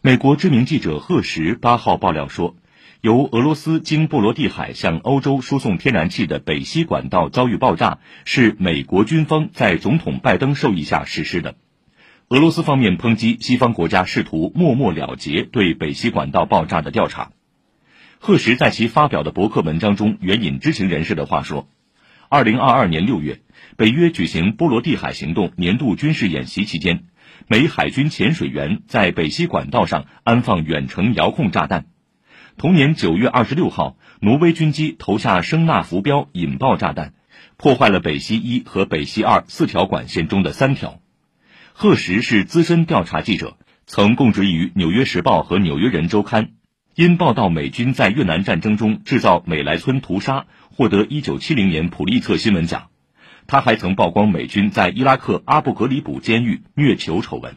美国知名记者赫什八号爆料说，由俄罗斯经波罗的海向欧洲输送天然气的北溪管道遭遇爆炸，是美国军方在总统拜登授意下实施的。俄罗斯方面抨击西方国家试图默默了结对北溪管道爆炸的调查。赫什在其发表的博客文章中援引知情人士的话说：“二零二二年六月，北约举行波罗的海行动年度军事演习期间。”美海军潜水员在北溪管道上安放远程遥控炸弹。同年九月二十六号，挪威军机投下声纳浮标引爆炸弹，破坏了北溪一和北溪二四条管线中的三条。赫什是资深调查记者，曾供职于《纽约时报》和《纽约人周刊》，因报道美军在越南战争中制造美莱村屠杀，获得一九七零年普利策新闻奖。他还曾曝光美军在伊拉克阿布格里卜监狱虐囚丑闻。